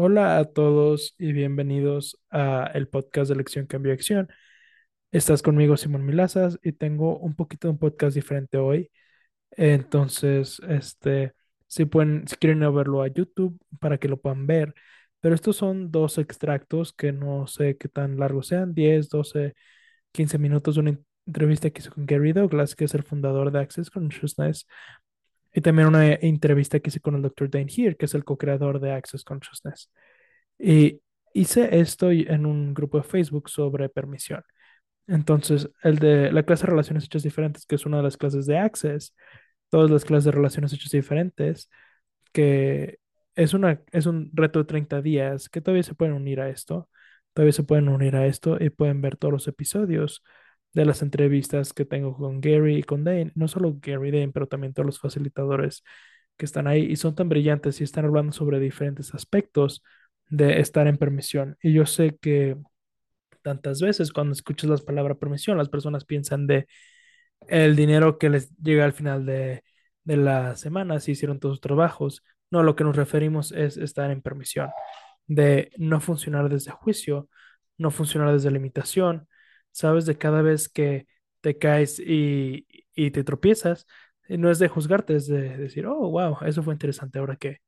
Hola a todos y bienvenidos a el podcast de Elección Cambio Acción. Estás conmigo Simón Milazas y tengo un poquito de un podcast diferente hoy. Entonces, este, si pueden, si quieren verlo a YouTube para que lo puedan ver. Pero estos son dos extractos que no sé qué tan largos sean, 10, 12, 15 minutos de una entrevista que hice con Gary Douglas, que es el fundador de Access Consciousness, y también una entrevista que hice con el Dr. Dane Here, que es el co-creador de Access Consciousness. Y hice esto en un grupo de Facebook sobre permisión. Entonces, el de la clase de relaciones hechas diferentes, que es una de las clases de Access, todas las clases de relaciones hechas diferentes, que es, una, es un reto de 30 días, que todavía se pueden unir a esto, todavía se pueden unir a esto y pueden ver todos los episodios de las entrevistas que tengo con Gary y con Dane, no solo Gary Dane, pero también todos los facilitadores que están ahí y son tan brillantes y están hablando sobre diferentes aspectos de estar en permisión. Y yo sé que tantas veces cuando escuchas las palabras permisión, las personas piensan de el dinero que les llega al final de, de la semana si hicieron todos sus trabajos. No, lo que nos referimos es estar en permisión, de no funcionar desde juicio, no funcionar desde limitación, sabes de cada vez que te caes y, te tropiezas, no es de juzgarte, es de decir, oh, wow, eso fue interesante. Ahora que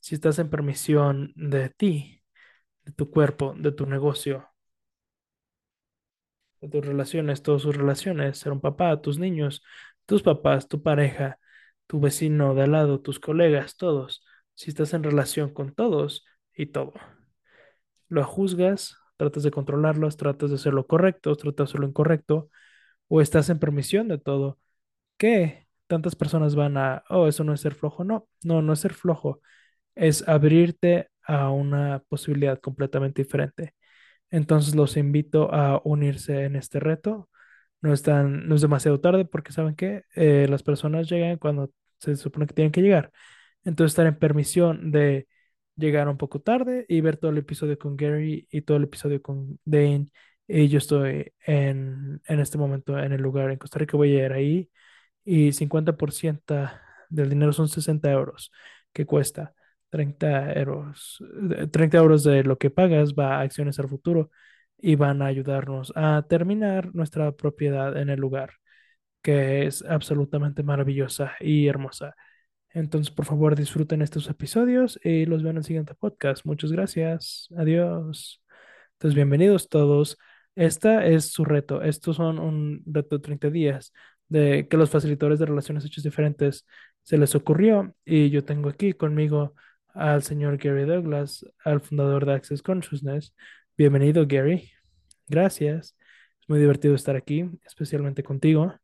si estás en permisión de ti, de tu cuerpo, de tu negocio, de tus relaciones, todas sus relaciones, ser un papá, tus niños, tus papás, tu pareja, tu vecino de al lado, tus colegas, todos, si estás en relación con todos y todo. Lo juzgas, tratas de controlarlos, tratas de hacer lo correcto, tratas de hacer lo incorrecto, o estás en permisión de todo. ¿Qué? Tantas personas van a, oh, eso no es ser flojo. No, no, no es ser flojo. Es abrirte a una posibilidad completamente diferente. Entonces los invito a unirse en este reto. No, están, no es demasiado tarde porque saben que eh, las personas llegan cuando se supone que tienen que llegar. Entonces estar en permisión de llegar un poco tarde y ver todo el episodio con Gary y todo el episodio con Dane. Y yo estoy en, en este momento en el lugar en Costa Rica, voy a ir ahí y 50% del dinero son 60 euros que cuesta. 30 euros, 30 euros de lo que pagas va a acciones al futuro y van a ayudarnos a terminar nuestra propiedad en el lugar, que es absolutamente maravillosa y hermosa. Entonces, por favor, disfruten estos episodios y los ven en el siguiente podcast. Muchas gracias. Adiós. Entonces, bienvenidos todos. Esta es su reto. Estos son un reto de 30 días de que los facilitadores de relaciones hechas diferentes se les ocurrió y yo tengo aquí conmigo al señor Gary Douglas, al fundador de Access Consciousness. Bienvenido, Gary. Gracias. Es muy divertido estar aquí, especialmente contigo.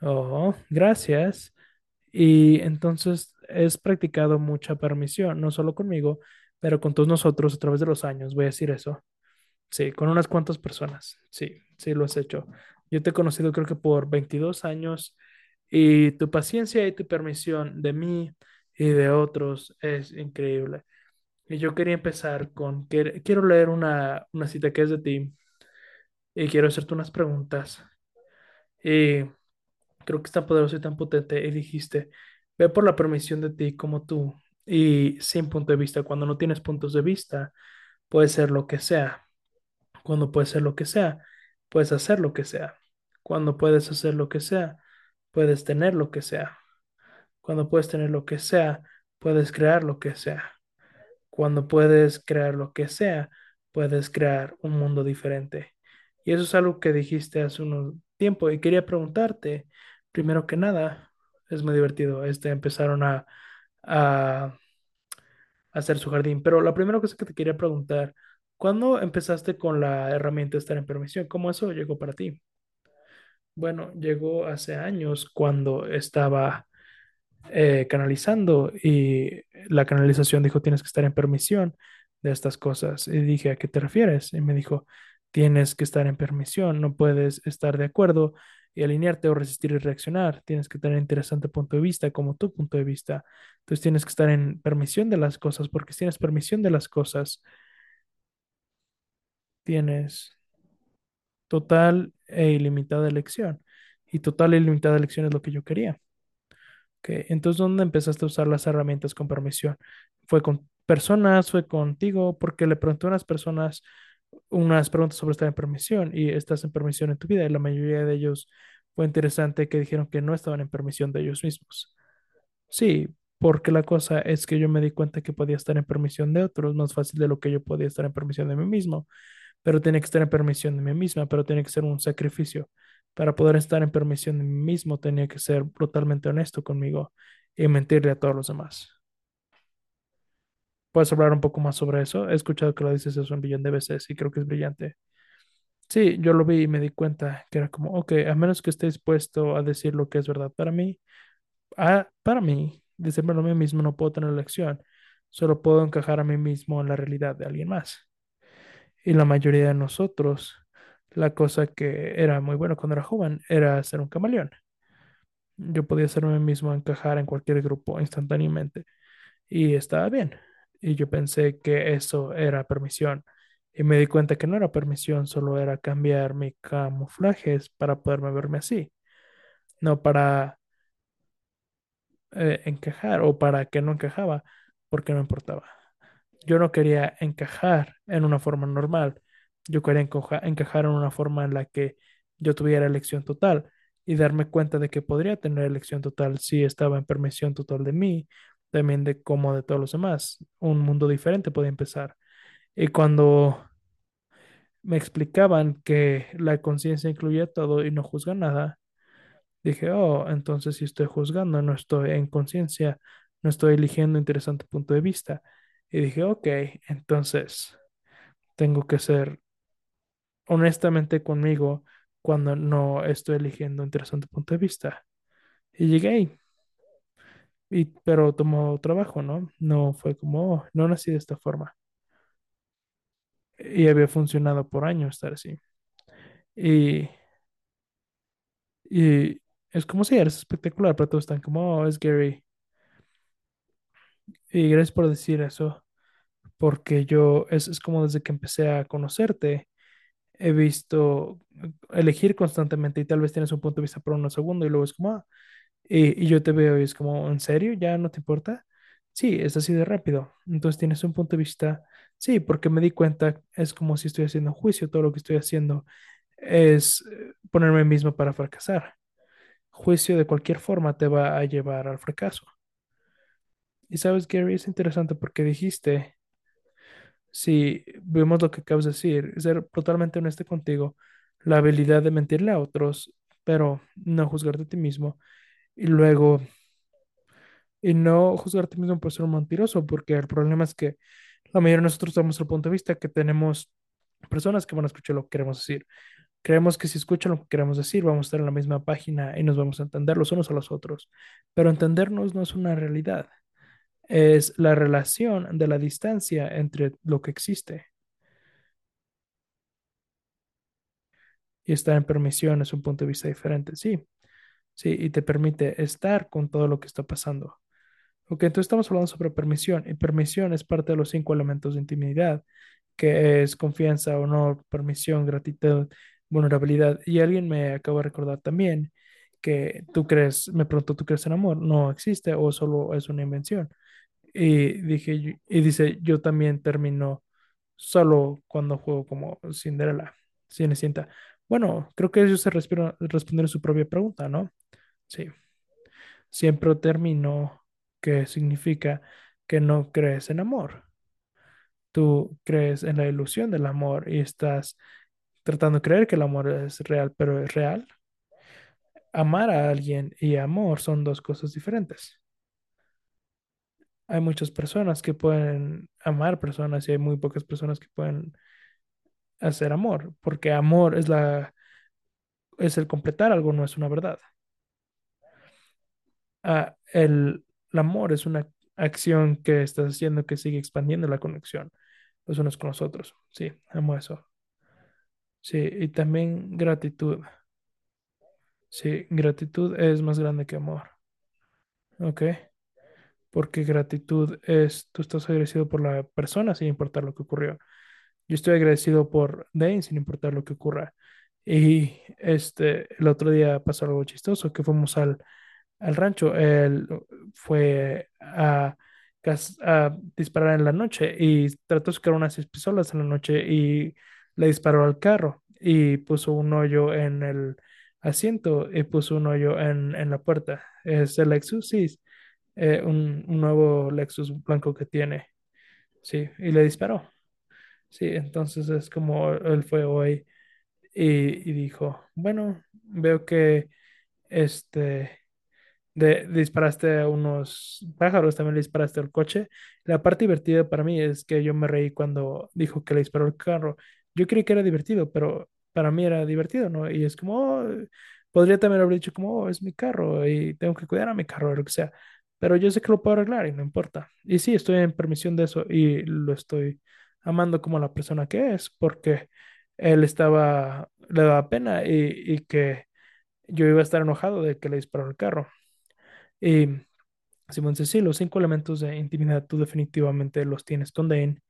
Oh, gracias. Y entonces es practicado mucha permisión, no solo conmigo, pero con todos nosotros a través de los años, voy a decir eso. Sí, con unas cuantas personas. Sí, sí lo has hecho. Yo te he conocido creo que por 22 años y tu paciencia y tu permisión de mí y de otros es increíble. Y yo quería empezar con, quiero leer una, una cita que es de ti y quiero hacerte unas preguntas. Y creo que es tan poderoso y tan potente. Y dijiste, ve por la permisión de ti como tú y sin punto de vista. Cuando no tienes puntos de vista, puede ser lo que sea. Cuando puede ser lo que sea, puedes hacer lo que sea. Cuando puedes hacer lo que sea, puedes tener lo que sea. Cuando puedes tener lo que sea, puedes crear lo que sea. Cuando puedes crear lo que sea, puedes crear un mundo diferente. Y eso es algo que dijiste hace un tiempo y quería preguntarte, primero que nada, es muy divertido. Este, empezaron a, a, hacer su jardín. Pero la primera cosa que te quería preguntar, ¿cuándo empezaste con la herramienta de estar en permisión? ¿Cómo eso llegó para ti? Bueno, llegó hace años cuando estaba eh, canalizando y la canalización dijo, tienes que estar en permisión de estas cosas. Y dije, ¿a qué te refieres? Y me dijo, tienes que estar en permisión, no puedes estar de acuerdo y alinearte o resistir y reaccionar. Tienes que tener interesante punto de vista como tu punto de vista. Entonces tienes que estar en permisión de las cosas, porque si tienes permisión de las cosas, tienes total e ilimitada elección. Y total e ilimitada elección es lo que yo quería. Ok, entonces, ¿dónde empezaste a usar las herramientas con permisión? ¿Fue con personas? ¿Fue contigo? Porque le pregunté a unas personas unas preguntas sobre estar en permisión y estás en permisión en tu vida y la mayoría de ellos fue interesante que dijeron que no estaban en permisión de ellos mismos. Sí, porque la cosa es que yo me di cuenta que podía estar en permisión de otros más fácil de lo que yo podía estar en permisión de mí mismo, pero tiene que estar en permisión de mí misma, pero tiene que ser un sacrificio. Para poder estar en permisión de mí mismo, tenía que ser brutalmente honesto conmigo y mentirle a todos los demás. ¿Puedes hablar un poco más sobre eso? He escuchado que lo dices eso un billón de veces y creo que es brillante. Sí, yo lo vi y me di cuenta que era como, ok, a menos que esté dispuesto a decir lo que es verdad para mí, ah, para mí, decírmelo a mí mismo no puedo tener elección, solo puedo encajar a mí mismo en la realidad de alguien más. Y la mayoría de nosotros, la cosa que era muy bueno cuando era joven era ser un camaleón. Yo podía ser a mí mismo encajar en cualquier grupo instantáneamente y estaba bien. Y yo pensé que eso era permisión. Y me di cuenta que no era permisión, solo era cambiar mi camuflajes para poderme verme así. No para eh, encajar o para que no encajaba, porque no importaba. Yo no quería encajar en una forma normal. Yo quería encajar en una forma en la que yo tuviera elección total y darme cuenta de que podría tener elección total si estaba en permisión total de mí, también de como de todos los demás. Un mundo diferente podía empezar. Y cuando me explicaban que la conciencia incluye todo y no juzga nada, dije, oh, entonces si estoy juzgando, no estoy en conciencia, no estoy eligiendo interesante punto de vista. Y dije, ok, entonces tengo que ser honestamente conmigo cuando no estoy eligiendo interesante punto de vista. Y llegué y, pero tomó trabajo, ¿no? No fue como, oh, no nací de esta forma. Y había funcionado por años estar así. Y Y es como si eres espectacular, pero todos están como, oh, es Gary. Y gracias por decir eso, porque yo, es, es como desde que empecé a conocerte, he visto elegir constantemente y tal vez tienes un punto de vista por unos segundos y luego es como, ah, y, yo te veo y es como, ¿en serio? ¿Ya no te importa? Sí, es así de rápido. Entonces tienes un punto de vista, sí, porque me di cuenta, es como si estoy haciendo juicio, todo lo que estoy haciendo es eh, ponerme mismo para fracasar. juicio de cualquier forma te va a llevar al fracaso. Y sabes, Gary, es interesante porque dijiste, si vemos lo que acabas de decir, ser totalmente honesto contigo, la habilidad de mentirle a otros, pero no juzgarte a ti mismo, y luego, y no juzgarte mismo por ser un mentiroso, porque el problema es que la mayoría de nosotros damos el punto de vista que tenemos personas que van a escuchar lo que queremos decir. Creemos que si escuchan lo que queremos decir, vamos a estar en la misma página y nos vamos a entender los unos a los otros. Pero entendernos no es una realidad, es la relación de la distancia entre lo que existe. Y estar en permisión es un punto de vista diferente, sí, sí, y te permite estar con todo lo que está pasando. Ok, entonces estamos hablando sobre permisión, y permisión es parte de los cinco elementos de intimidad, que es confianza, honor, permisión, gratitud, vulnerabilidad. Y alguien me acaba de recordar también que tú crees, me preguntó, ¿tú crees en amor? No existe o solo es una invención. Y dije, y dice, yo también termino solo cuando juego como Cinderella, Cenicienta. Bueno, creo que ellos se respondieron su propia pregunta, ¿no? Sí, siempre termino, que significa que no crees en amor. Tú crees en la ilusión del amor y estás tratando de creer que el amor es real, pero es real. Amar a alguien y amor son dos cosas diferentes. Hay muchas personas que pueden amar personas y hay muy pocas personas que pueden hacer amor, porque amor es la es el completar algo, no es una verdad. Ah, el el amor es una acción que estás haciendo que sigue expandiendo la conexión los unos con los otros. Sí, amo eso. Sí, y también gratitud. Sí, gratitud es más grande que amor. ¿Ok? Porque gratitud es, tú estás agradecido por la persona sin importar lo que ocurrió. Yo estoy agradecido por Dane sin importar lo que ocurra. Y este, el otro día pasó algo chistoso, que fuimos al, al rancho. Él fue a, disparar en la noche y trató de sacar unas pistolas en la noche y le disparó al carro y puso un hoyo en el asiento y puso un hoyo en, en la puerta. Es el Lexus, sí, eh, un, un nuevo Lexus blanco que tiene, sí, y le disparó. Sí, entonces es como él fue hoy y dijo, bueno, veo que este de, disparaste a unos pájaros, también le disparaste al coche. La parte divertida para mí es que yo me reí cuando dijo que le disparó el carro. Yo creí que era divertido, pero para mí era divertido, ¿no? Y es como, "Oh", podría también haber dicho como, "Oh, es mi carro y tengo que cuidar a mi carro o lo que sea. Pero yo sé que lo puedo arreglar y no importa. Y sí, estoy en permisión de eso y lo estoy amando como la persona que es, porque él estaba, le daba pena y, y que yo iba a estar enojado de que le disparó el carro. Y Simón dice, sí, los cinco elementos de intimidad tú definitivamente los tienes con Dane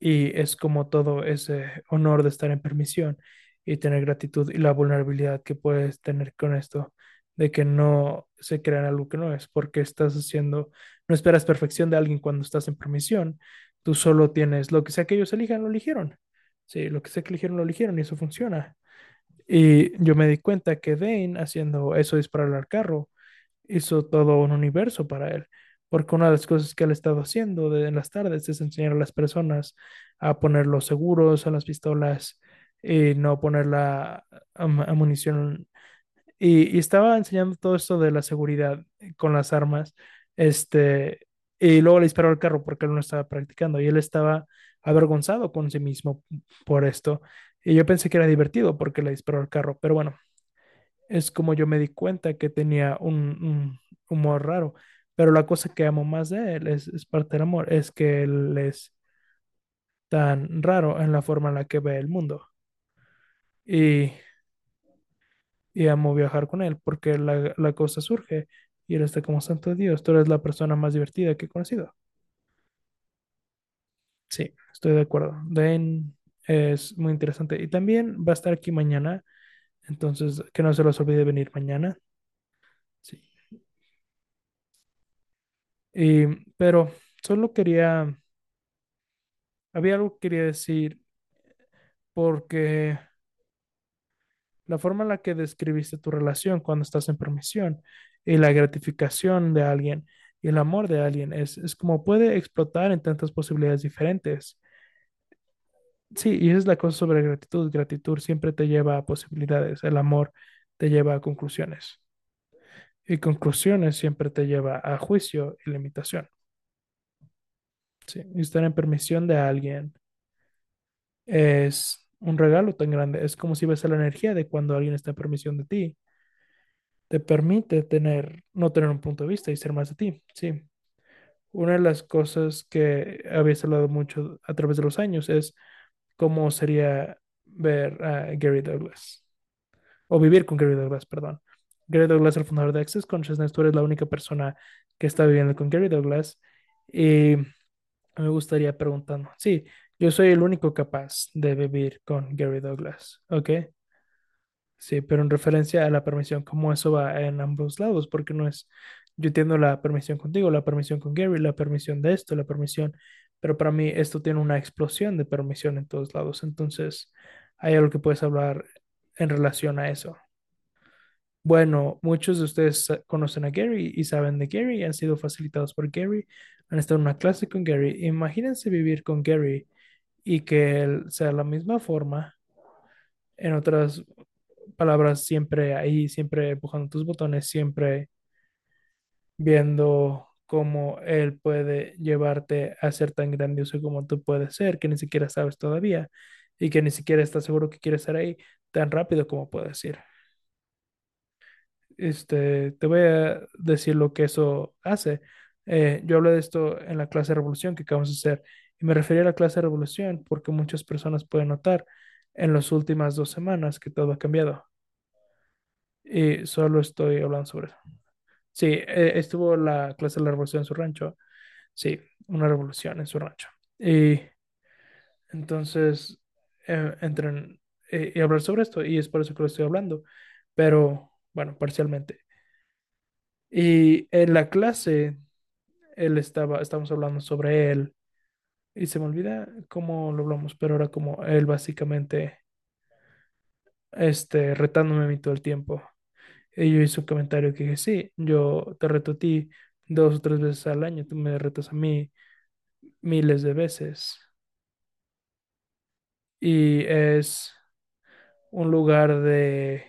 y es como todo ese honor de estar en permisión y tener gratitud y la vulnerabilidad que puedes tener con esto, de que no se crean algo que no es, porque estás haciendo, no esperas perfección de alguien cuando estás en permisión, tú solo tienes lo que sea que ellos elijan, lo eligieron. Sí, lo que sea que eligieron, lo eligieron y eso funciona. Y yo me di cuenta que Dane haciendo eso, disparar al carro, hizo todo un universo para él, porque una de las cosas que él ha estado haciendo de, en las tardes es enseñar a las personas a poner los seguros a las pistolas y no poner la am- munición. Y, y estaba enseñando todo esto de la seguridad con las armas, este, y luego le disparó al carro porque él no estaba practicando y él estaba avergonzado con sí mismo por esto. Y yo pensé que era divertido porque le disparó al carro, pero bueno, es como yo me di cuenta que tenía un, un humor raro. Pero la cosa que amo más de él es, es parte del amor, es que él es tan raro en la forma en la que ve el mundo. Y, y amo viajar con él porque la, la cosa surge y él está como santo Dios, tú eres la persona más divertida que he conocido. Sí, estoy de acuerdo. Dane es muy interesante y también va a estar aquí mañana, entonces que no se los olvide venir mañana. Sí. Y, pero solo quería Había algo que quería decir porque la forma en la que describiste tu relación cuando estás en permisión y la gratificación de alguien y el amor de alguien es, es como puede explotar en tantas posibilidades diferentes. Sí, y es la cosa sobre gratitud. Gratitud siempre te lleva a posibilidades. El amor te lleva a conclusiones. Y conclusiones siempre te lleva a juicio y limitación. Sí, estar en permisión de alguien es un regalo tan grande. Es como si ves la energía de cuando alguien está en permisión de ti. Te permite tener, no tener un punto de vista y ser más de ti. Sí. Una de las cosas que habéis hablado mucho a través de los años es cómo sería ver a Gary Douglas o vivir con Gary Douglas, perdón. Gary Douglas, el fundador de Access Consciousness, tú eres la única persona que está viviendo con Gary Douglas y me gustaría preguntando, sí, yo soy el único capaz de vivir con Gary Douglas, ¿ok? Sí, pero en referencia a la permisión, cómo eso va en ambos lados, porque no es, yo entiendo la permisión contigo, la permisión con Gary, la permisión de esto, la permisión, pero para mí esto tiene una explosión de permisión en todos lados, entonces hay algo que puedes hablar en relación a eso. Bueno, muchos de ustedes conocen a Gary y saben de Gary, han sido facilitados por Gary, han estado en una clase con Gary. Imagínense vivir con Gary y que él sea la misma forma, en otras palabras, siempre ahí, siempre empujando tus botones, siempre viendo cómo él puede llevarte a ser tan grandioso como tú puedes ser, que ni siquiera sabes todavía y que ni siquiera estás seguro que quieres estar ahí tan rápido como puedes ir. Este, te voy a decir lo que eso hace. Eh, yo hablé de esto en la clase de revolución que acabamos de hacer y me refería a la clase de revolución porque muchas personas pueden notar en las últimas dos semanas que todo ha cambiado y solo estoy hablando sobre eso. Sí, eh, estuvo la clase de la revolución en su rancho. Sí, una revolución en su rancho. Y entonces eh, entran eh, y hablar sobre esto y es por eso que lo estoy hablando, pero bueno, parcialmente. Y en la clase él estaba, estábamos hablando sobre él y se me olvida cómo lo hablamos, pero era como él básicamente este, retándome a mí todo el tiempo. Y yo hice un comentario que dije, sí, yo te reto a ti dos o tres veces al año, tú me retas a mí miles de veces. Y es un lugar de,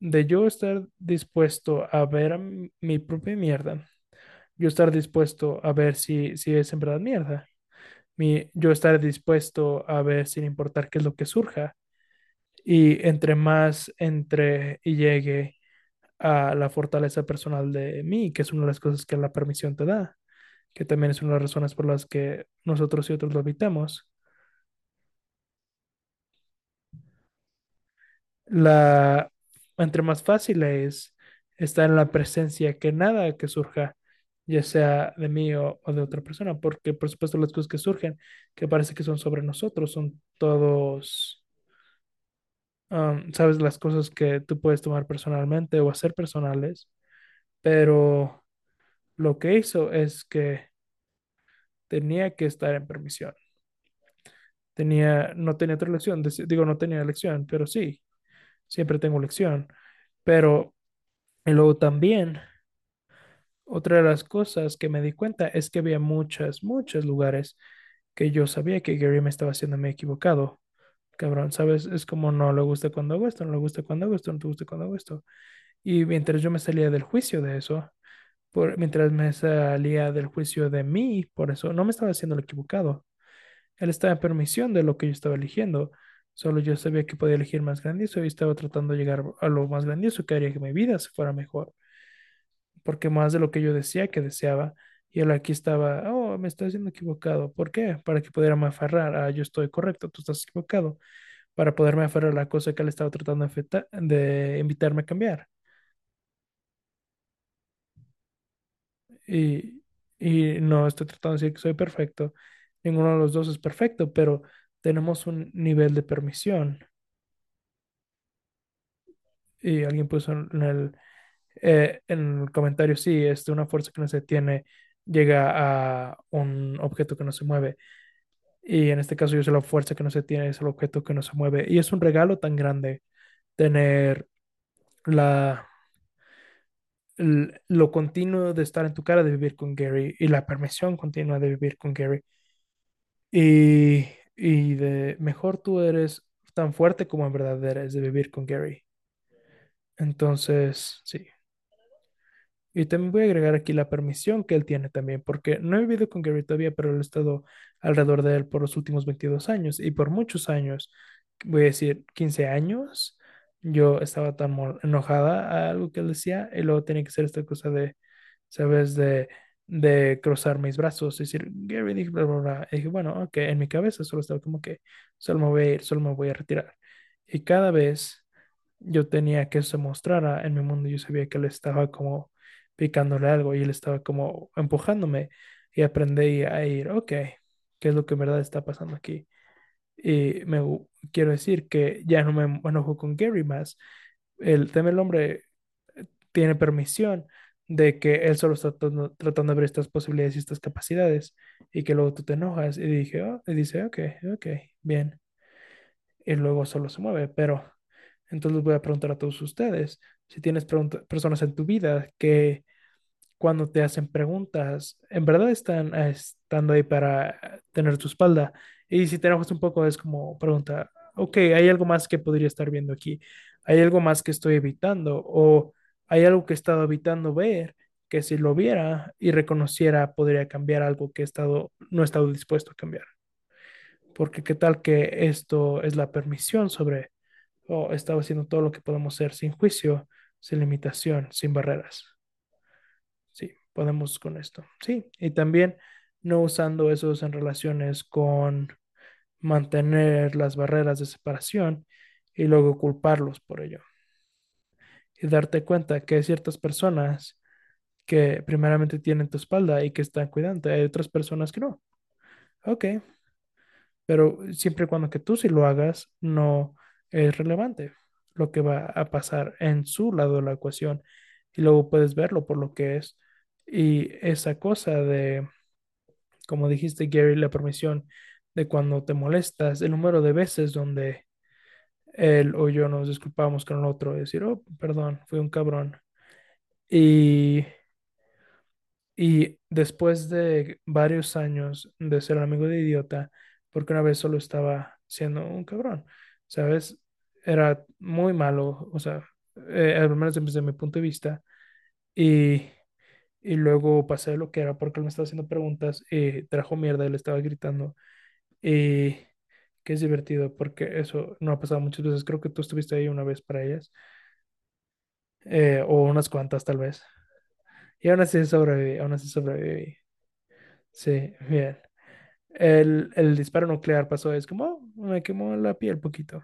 de yo estar dispuesto a ver a mi mi propia mierda, yo estar dispuesto a ver si, si es en verdad mierda, mi, yo estar dispuesto a ver sin importar qué es lo que surja. Y entre más entre y llegue a la fortaleza personal de mí, que es una de las cosas que la permisión te da, que también es una de las razones por las que nosotros y otros lo habitamos. La, entre más fácil es estar en la presencia que nada que surja, ya sea de mí o, o de otra persona, porque por supuesto las cosas que surgen, que parece que son sobre nosotros, son todos, um, sabes, las cosas que tú puedes tomar personalmente o hacer personales, pero lo que hizo es que tenía que estar en permisión. Tenía, no tenía otra elección, digo, no tenía elección, pero sí, siempre tengo elección. Pero luego también, otra de las cosas que me di cuenta es que había muchas, muchos lugares que yo sabía que Gary me estaba haciéndome equivocado. Cabrón, ¿sabes? Es como no le gusta cuando hago esto, no le gusta cuando hago esto, no te gusta cuando hago esto. Y mientras yo me salía del juicio de eso, por, mientras me salía del juicio de mí, por eso no me estaba haciendo el equivocado. Él estaba en permisión de lo que yo estaba eligiendo. Solo yo sabía que podía elegir más grandioso y estaba tratando de llegar a lo más grandioso que haría que mi vida se fuera mejor. Porque más de lo que yo decía que deseaba, y él aquí estaba, oh, me estoy haciendo equivocado. ¿Por qué? Para que pudiera aferrar a yo estoy correcto, tú estás equivocado. Para poderme aferrar a la cosa que él estaba tratando de, de invitarme a cambiar. Y, y no estoy tratando de decir que soy perfecto. Ninguno de los dos es perfecto, pero tenemos un nivel de permisión. Y alguien puso en el, eh, en el comentario, sí, es de una fuerza que no se tiene, llega a un objeto que no se mueve. Y en este caso yo soy la fuerza que no se tiene, es el objeto que no se mueve. Y es un regalo tan grande tener la, lo continuo de estar en tu cara, de vivir con Gary, y la permisión continua de vivir con Gary. Y, y de mejor tú eres tan fuerte como en verdad eres de vivir con Gary. Entonces, sí. Y también voy a agregar aquí la permisión que él tiene también, porque no he vivido con Gary todavía, pero he estado alrededor de él por los últimos 22 años y por muchos años, voy a decir 15 años, yo estaba tan enojada a algo que él decía y luego tenía que hacer esta cosa de, ¿sabes? De, de cruzar mis brazos y decir, Gary, dije, bla, bla, bla. Y dije, bueno, ok, en mi cabeza solo estaba como que solo me voy a ir, solo me voy a retirar. Y cada vez yo tenía que se mostrara en mi mundo, yo sabía que él estaba como picándole algo y él estaba como empujándome y aprendí a ir, ok, ¿qué es lo que en verdad está pasando aquí? Y me quiero decir que ya no me enojo con Gary más. El tema del hombre tiene permisión de que él solo está tratando, tratando de ver estas posibilidades y estas capacidades y que luego tú te enojas y dije, oh, y dice, ok, ok, bien. Y luego solo se mueve, pero entonces voy a preguntar a todos ustedes, si tienes personas en tu vida que cuando te hacen preguntas, en verdad están eh, estando ahí para tener tu espalda. Y si te enojas un poco, es como pregunta, ok, ¿hay algo más que podría estar viendo aquí? ¿Hay algo más que estoy evitando? ¿O hay algo que he estado evitando ver que si lo viera y reconociera podría cambiar algo que he estado, no he estado dispuesto a cambiar? Porque qué tal que esto es la permisión sobre o estaba haciendo todo lo que podemos ser sin juicio, sin limitación, sin barreras. Sí, podemos con esto. Sí, y también no usando esos en relaciones con mantener las barreras de separación y luego culparlos por ello. Y darte cuenta que hay ciertas personas que primeramente tienen tu espalda y que están cuidando, hay otras personas que no. Ok, pero siempre y cuando que tú sí lo hagas, no es relevante lo que va a pasar en su lado de la ecuación y luego puedes verlo por lo que es. Y esa cosa de, como dijiste, Gary, la permisión de cuando te molestas, el número de veces donde él o yo nos disculpamos con el otro y decir, oh, perdón, fui un cabrón. Y, y después de varios años de ser amigo de idiota, porque una vez solo estaba siendo un cabrón, ¿sabes? Era muy malo, o sea, eh, al menos desde mi punto de vista. Y, y luego pasé lo que era porque él me estaba haciendo preguntas y trajo mierda le estaba gritando. Y que es divertido porque eso no ha pasado muchas veces. Creo que tú estuviste ahí una vez para ellas, eh, o unas cuantas tal vez. Y aún así sobreviví, aún así sobreviví. Sí, bien. El, el disparo nuclear pasó, es como, "Oh, me quemó la piel poquito.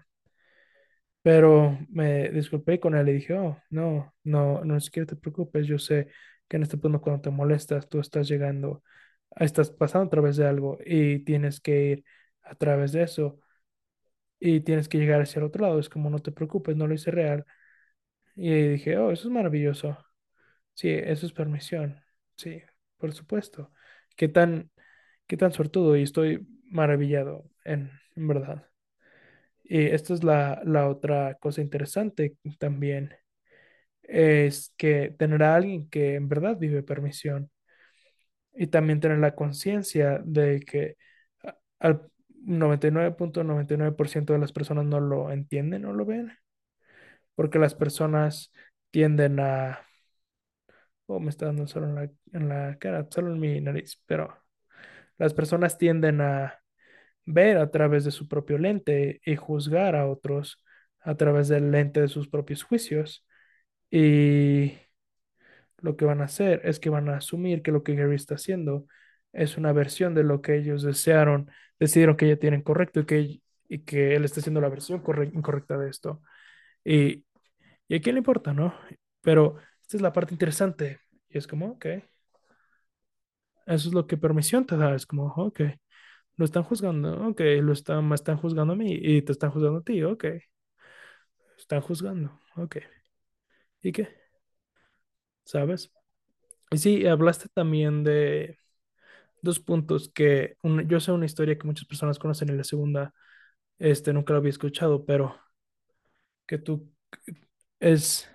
Pero me disculpé con él y dije, oh, no, no, no siquiera te preocupes. Yo sé que en este punto cuando te molestas, tú estás llegando, estás pasando a través de algo y tienes que ir a través de eso y tienes que llegar hacia el otro lado. Es como, no te preocupes, no lo hice real. Y dije, oh, eso es maravilloso. Sí, eso es permisión. Sí, por supuesto. Qué tan, qué tan suertudo y estoy maravillado, en, en verdad. Y esta es la, la otra cosa interesante también, es que tener a alguien que en verdad vive permisión y también tener la conciencia de que al noventa noventa y y nueve nueve punto noventa y nueve por ciento de las personas no lo entienden o lo ven, porque las personas tienden a, oh, me está dando solo en la, en la cara, solo en mi nariz, pero las personas tienden a ver a través de su propio lente y juzgar a otros a través del lente de sus propios juicios. Y lo que van a hacer es que van a asumir que lo que Gary está haciendo es una versión de lo que ellos desearon, decidieron que ella tienen correcto y que, y que él está haciendo la versión corre- incorrecta de esto. Y, y a quién le importa, ¿no? Pero esta es la parte interesante. Y es como, ok, eso es lo que permisión te da. Es como, ok, lo están juzgando, ok, lo están, me están juzgando a mí y te están juzgando a ti, ok, están juzgando, ok. ¿Y qué? ¿Sabes? Y sí, hablaste también de dos puntos que yo sé una historia que muchas personas conocen y la segunda, este, nunca la había escuchado, pero que tú es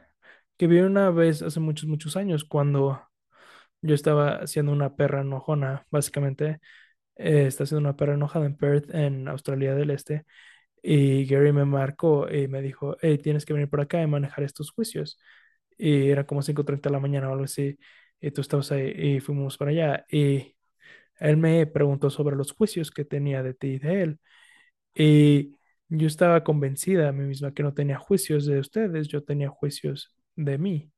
que vi una vez hace muchos, muchos años cuando yo estaba haciendo una perra enojona, básicamente, eh, está haciendo una perra enojada en Perth, en Australia del Este, y Gary me marcó y me dijo, hey, tienes que venir por acá y manejar estos juicios. Y era como cinco treinta de la mañana o algo así, y tú estabas ahí y fuimos para allá. Y él me preguntó sobre los juicios que tenía de ti y de él. Y yo estaba convencida a mí misma que no tenía juicios de ustedes, yo tenía juicios de mí.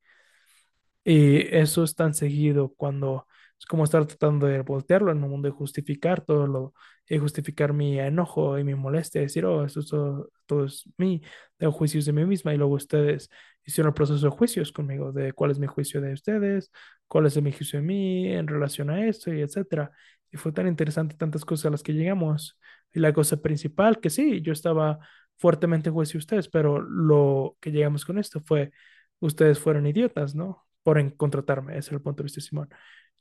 Y eso es tan seguido cuando es como estar tratando de voltearlo en un mundo de justificar todo lo, y justificar mi enojo y mi molestia, decir, oh, eso es todo, todo es mí, tengo juicios de mí misma, y luego ustedes hicieron el proceso de juicios conmigo, de cuál es mi juicio de ustedes, cuál es mi juicio de mí en relación a esto, y etcétera. Y fue tan interesante tantas cosas a las que llegamos. Y la cosa principal, que sí, yo estaba fuertemente en juicio de ustedes, pero lo que llegamos con esto fue ustedes fueron idiotas, ¿no? Por contratarme, ese era el punto de vista de Simón.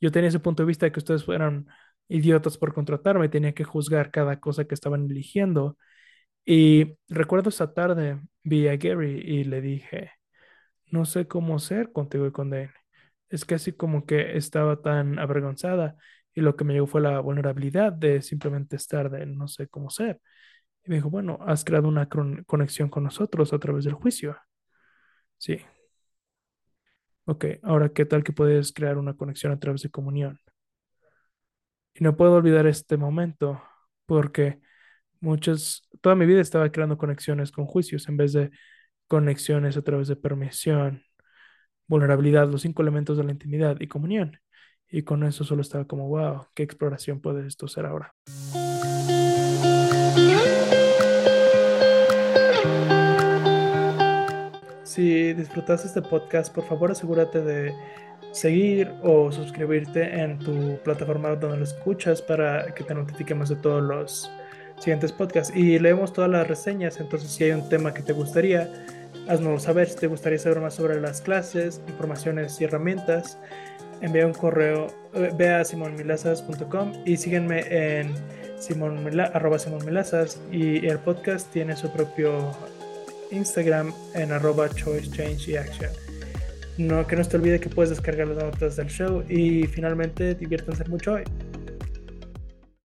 Yo tenía ese punto de vista de que ustedes fueran idiotas por contratarme, tenía que juzgar cada cosa que estaban eligiendo. Y recuerdo esa tarde, vi a Gary y le dije, no sé cómo ser contigo y con Dane. Es casi como que estaba tan avergonzada y lo que me llegó fue la vulnerabilidad de simplemente estar de no sé cómo ser. Y me dijo, bueno, has creado una conexión con nosotros a través del juicio. Sí, Ok, ahora, ¿qué tal que puedes crear una conexión a través de comunión? Y no puedo olvidar este momento porque Muchas, toda mi vida estaba creando conexiones con juicios en vez de conexiones a través de permisión, vulnerabilidad, los cinco elementos de la intimidad y comunión. Y con eso solo estaba como, wow, qué exploración puede esto ser ahora. Si disfrutaste este podcast, por favor asegúrate de seguir o suscribirte en tu plataforma donde lo escuchas para que te notifiquemos de todos los siguientes podcasts. Y leemos todas las reseñas, entonces si hay un tema que te gustaría, haznoslo saber. Si te gustaría saber más sobre las clases, informaciones y herramientas, envía un correo, eh, ve a simonmilazas.com y síguenme en simonmilazas y el podcast tiene su propio Instagram en arroba choice change y action. No, que no te olvide que puedes descargar las notas del show y finalmente diviértanse mucho hoy.